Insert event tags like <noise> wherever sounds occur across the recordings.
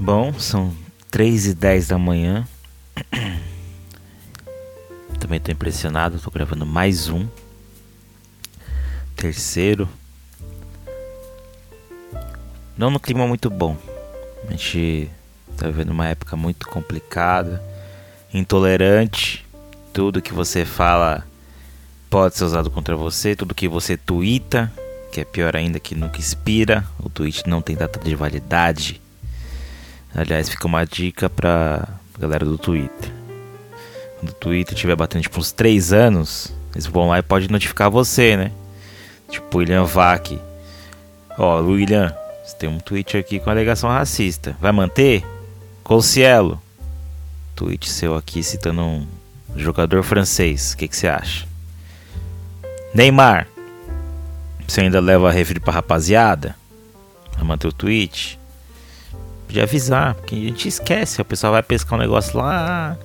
Bom, são 3 e 10 da manhã. Também tô impressionado, tô gravando mais um. Terceiro. Não no clima muito bom. A gente tá vivendo uma época muito complicada, intolerante. Tudo que você fala pode ser usado contra você, tudo que você twitta, que é pior ainda que nunca expira, o tweet não tem data de validade. Aliás, fica uma dica pra galera do Twitter. Quando o Twitter estiver batendo tipo uns 3 anos, eles vão lá e pode notificar você, né? Tipo William Vac. Ó, William, você tem um tweet aqui com alegação racista. Vai manter? Colcielo. Tweet seu aqui citando um jogador francês. O que, que você acha? Neymar. Você ainda leva a refri pra rapaziada? Vai manter o tweet? Podia avisar, porque a gente esquece. O pessoal vai pescar um negócio lá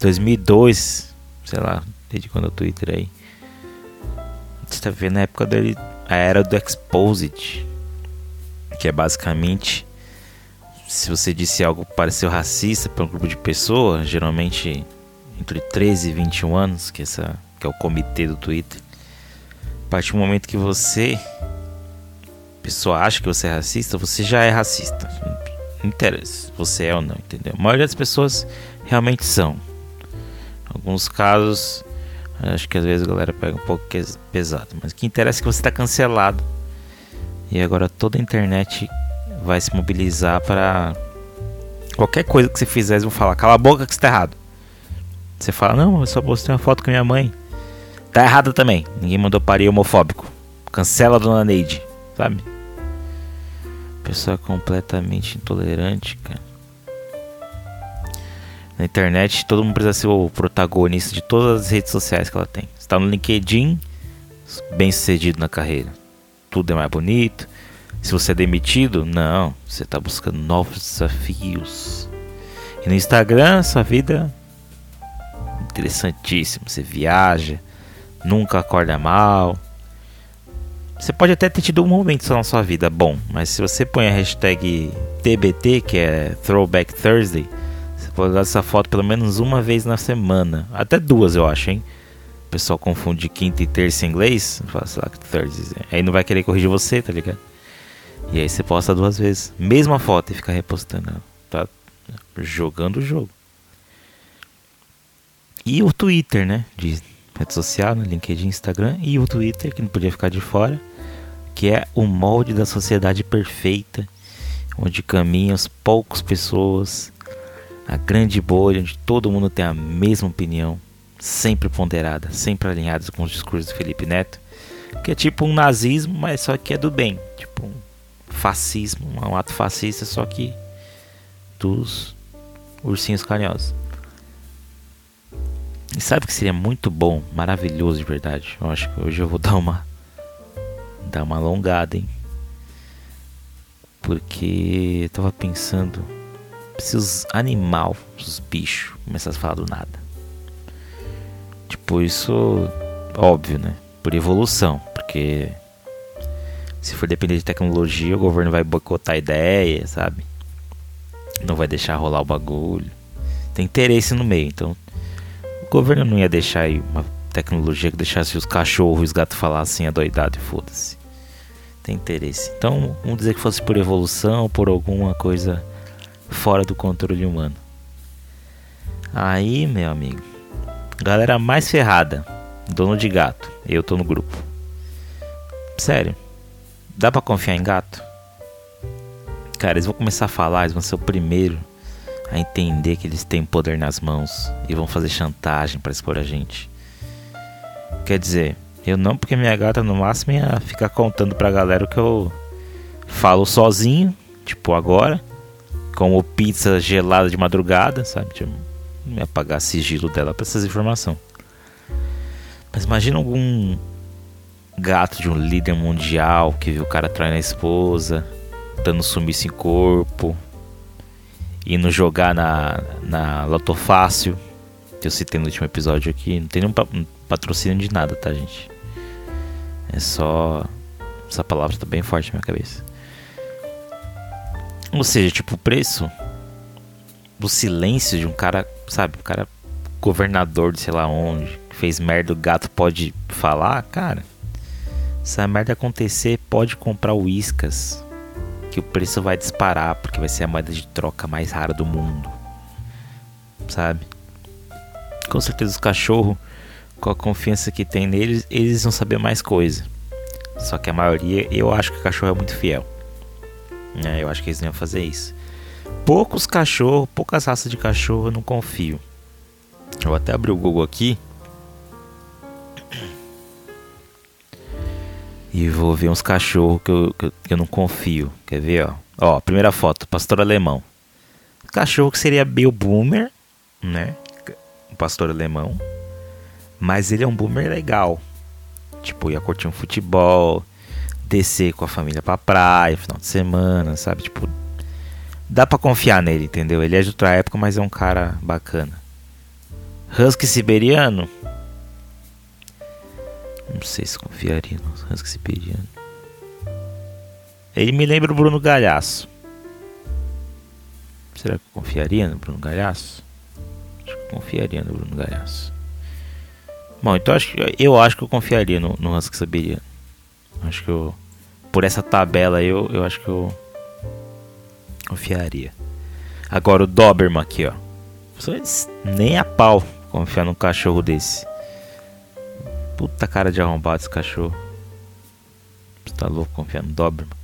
2002, sei lá, desde quando é o Twitter aí. Você tá vendo a época dele, a era do Exposed, que é basicamente se você disse algo que pareceu racista para um grupo de pessoas, geralmente entre 13 e 21 anos, que, essa, que é o comitê do Twitter, a partir do momento que você, pessoa acha que você é racista, você já é racista. Interessa você é ou não, entendeu? A maioria das pessoas realmente são. Em alguns casos, acho que às vezes a galera pega um pouco pesado. Mas o que interessa é que você está cancelado. E agora toda a internet vai se mobilizar para qualquer coisa que você fizer, eles vão falar: cala a boca que está errado. Você fala: não, eu só postei uma foto com minha mãe. Tá errado também. Ninguém mandou parir homofóbico. Cancela a dona Neide, sabe? Pessoa completamente intolerante, cara. Na internet, todo mundo precisa ser o protagonista de todas as redes sociais que ela tem. Está no LinkedIn, bem sucedido na carreira. Tudo é mais bonito. Se você é demitido, não. Você está buscando novos desafios. E no Instagram, sua vida interessantíssima. Você viaja, nunca acorda mal. Você pode até ter tido um momento só na sua vida bom, mas se você põe a hashtag TBT, que é Throwback Thursday, você pode usar essa foto pelo menos uma vez na semana. Até duas, eu acho, hein? O pessoal confunde quinta e terça em inglês. Fala, sei lá, Thursday. Aí não vai querer corrigir você, tá ligado? E aí você posta duas vezes. Mesma foto e fica repostando. Tá jogando o jogo. E o Twitter, né? De rede social, no LinkedIn, Instagram e o Twitter, que não podia ficar de fora, que é o molde da sociedade perfeita, onde caminham as poucas pessoas, a grande bolha, onde todo mundo tem a mesma opinião, sempre ponderada, sempre alinhada com os discursos do Felipe Neto, que é tipo um nazismo, mas só que é do bem, tipo um fascismo, um ato fascista, só que dos ursinhos carinhosos. E sabe que seria muito bom, maravilhoso de verdade. Eu acho que hoje eu vou dar uma dar uma alongada, hein? Porque eu tava pensando se os animal, os bichos começassem a falar do nada. Tipo, isso óbvio, né? Por evolução, porque se for depender de tecnologia, o governo vai boicotar a ideia, sabe? Não vai deixar rolar o bagulho. Tem interesse no meio, então o governo não ia deixar aí uma tecnologia que deixasse os cachorros e os gatos falassem a doidade, foda-se. Tem interesse. Então, vamos dizer que fosse por evolução ou por alguma coisa fora do controle humano. Aí, meu amigo, galera mais ferrada, dono de gato, eu tô no grupo. Sério, dá pra confiar em gato? Cara, eles vão começar a falar, eles vão ser o primeiro a entender que eles têm poder nas mãos e vão fazer chantagem para expor a gente. Quer dizer, eu não, porque minha gata no máximo ia ficar contando pra galera o que eu falo sozinho, tipo agora, como pizza gelada de madrugada, sabe? Tipo, não apagar sigilo dela pra essas informações. Mas imagina algum gato de um líder mundial que viu o cara traindo a esposa, dando sumiço em corpo, indo jogar na, na Loto Fácil, que eu citei no último episódio aqui. Não tem nenhum patrocínio de nada, tá, gente? É só. Essa palavra tá bem forte na minha cabeça. Ou seja, tipo, o preço do silêncio de um cara, sabe, um cara governador de sei lá onde, que fez merda, o gato pode falar, cara. Se a merda acontecer, pode comprar o Whiskas, que o preço vai disparar, porque vai ser a moeda de troca mais rara do mundo. Sabe? Com certeza os cachorros, com a confiança que tem neles, eles vão saber mais coisa. Só que a maioria, eu acho que o cachorro é muito fiel. É, eu acho que eles iam fazer isso. Poucos cachorros, poucas raças de cachorro eu não confio. Eu vou até abrir o Google aqui. E vou ver uns cachorros que eu, que eu, que eu não confio. Quer ver, ó? Ó, primeira foto, pastor alemão. Cachorro que seria Bill Boomer, né? Pastor alemão. Mas ele é um boomer legal. Tipo, ia curtir um futebol, descer com a família pra praia, final de semana, sabe? Tipo, dá pra confiar nele, entendeu? Ele é de outra época, mas é um cara bacana. Husky siberiano? Não sei se confiaria no Husky siberiano. Ele me lembra o Bruno Galhaço. Será que eu confiaria no Bruno Galhaço? Confiaria no Bruno Galhaço. Bom, então acho que, eu acho que eu confiaria no, no Husky siberiano. Acho que eu. Por essa tabela eu, eu acho que eu. Confiaria. Agora o Doberman aqui, ó. Nem a pau confiar num cachorro desse. Puta cara de arrombado esse cachorro. Você tá louco confiar no Doberman?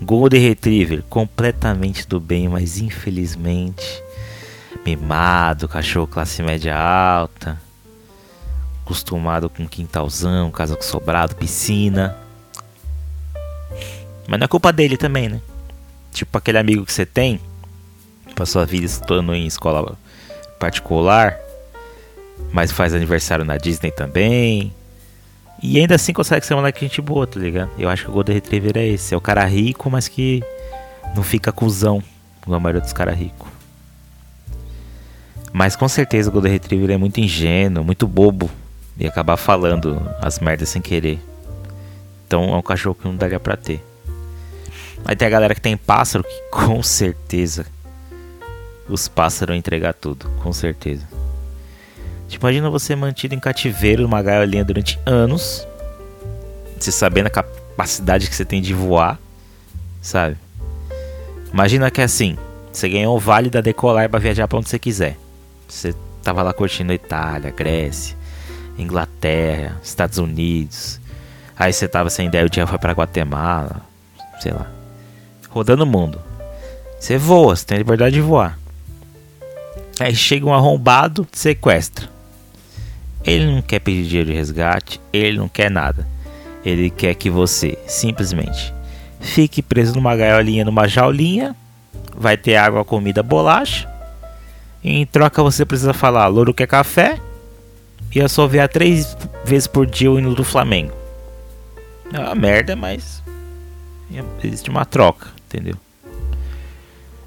Golden Retriever, completamente do bem, mas infelizmente mimado, cachorro classe média alta, acostumado com quintalzão, casa com sobrado, piscina. Mas não é culpa dele também, né? Tipo aquele amigo que você tem, passou a vida estudando em escola particular, mas faz aniversário na Disney também. E ainda assim consegue ser um moleque gente boa, tá ligado? Eu acho que o Golden Retriever é esse. É o cara rico, mas que não fica cuzão, como a maioria dos caras ricos. Mas com certeza o Golden Retriever é muito ingênuo, muito bobo. E acabar falando as merdas sem querer. Então é um cachorro que não daria pra ter. Aí tem a galera que tem pássaro que com certeza os pássaros entregar tudo, com certeza. Tipo, imagina você mantido em cativeiro numa gaiolinha durante anos, você sabendo a capacidade que você tem de voar, sabe? Imagina que é assim, você ganhou o vale da decolar para viajar para onde você quiser. Você tava lá curtindo Itália, Grécia, Inglaterra, Estados Unidos. Aí você tava sem ideia, o dia foi para Guatemala, sei lá rodando o mundo. Você voa, você tem liberdade de voar. Aí chega um arrombado, sequestra. Ele não quer pedir dinheiro de resgate, ele não quer nada. Ele quer que você simplesmente fique preso numa gaiolinha, numa jaulinha. Vai ter água, comida, bolacha. Em troca você precisa falar: louro quer café. E assoviar três vezes por dia o hino do Flamengo. É uma merda, mas existe uma troca entendeu?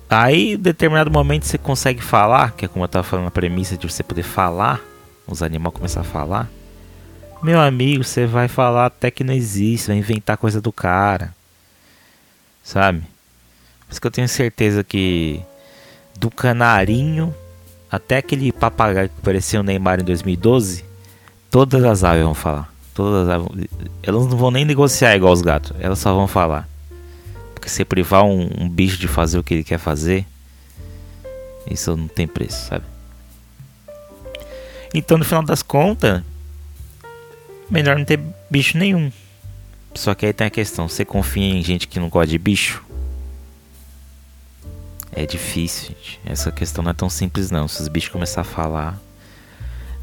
Aí, em determinado momento, você consegue falar, que é como eu estava falando a premissa de você poder falar, os animais começar a falar. Meu amigo, você vai falar até que não existe, vai inventar coisa do cara. Sabe? Por isso que eu tenho certeza que do canarinho até aquele papagaio que parecia o Neymar em 2012, todas as aves vão falar. Todas as aves, elas não vão nem negociar igual os gatos, elas só vão falar. Porque você privar um, um bicho de fazer o que ele quer fazer, isso não tem preço, sabe? Então, no final das contas, melhor não ter bicho nenhum. Só que aí tem a questão: você confia em gente que não gosta de bicho? É difícil, gente. Essa questão não é tão simples, não. Se os bichos começar a falar.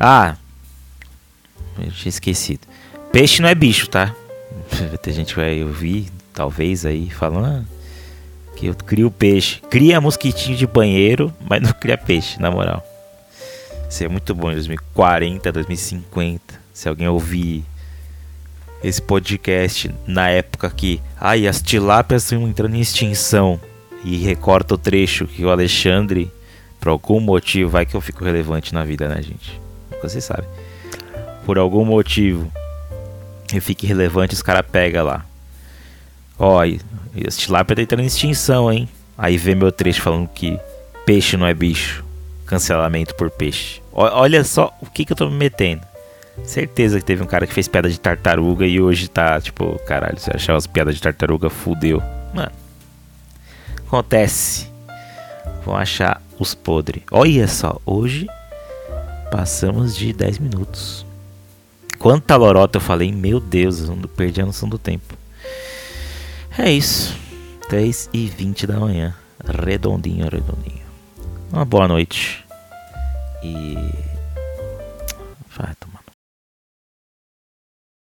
Ah! Eu tinha esquecido. Peixe não é bicho, tá? <laughs> Tem gente que vai ouvir, talvez aí, falando ah, que eu crio peixe. Cria mosquitinho de banheiro, mas não cria peixe, na moral. Isso é muito bom em 2040, 2050. Se alguém ouvir esse podcast na época que ai, as tilápias estão entrando em extinção e recorta o trecho que o Alexandre, por algum motivo, vai que eu fico relevante na vida, né, gente? Você sabe. Por algum motivo eu fique relevante, os caras pegam lá. Ó, esse tilápia tá entrando em extinção, hein? Aí vê meu trecho falando que peixe não é bicho. Cancelamento por peixe. O, olha só o que, que eu tô me metendo. Certeza que teve um cara que fez piada de tartaruga e hoje tá, tipo, caralho, se achar as piadas de tartaruga, fudeu. Mano. Acontece. Vão achar os podres. Olha só, hoje passamos de 10 minutos. Quanta lorota eu falei, meu Deus, eu perdi a noção do tempo. É isso. 3 e 20 da manhã. Redondinho, redondinho. Uma boa noite. E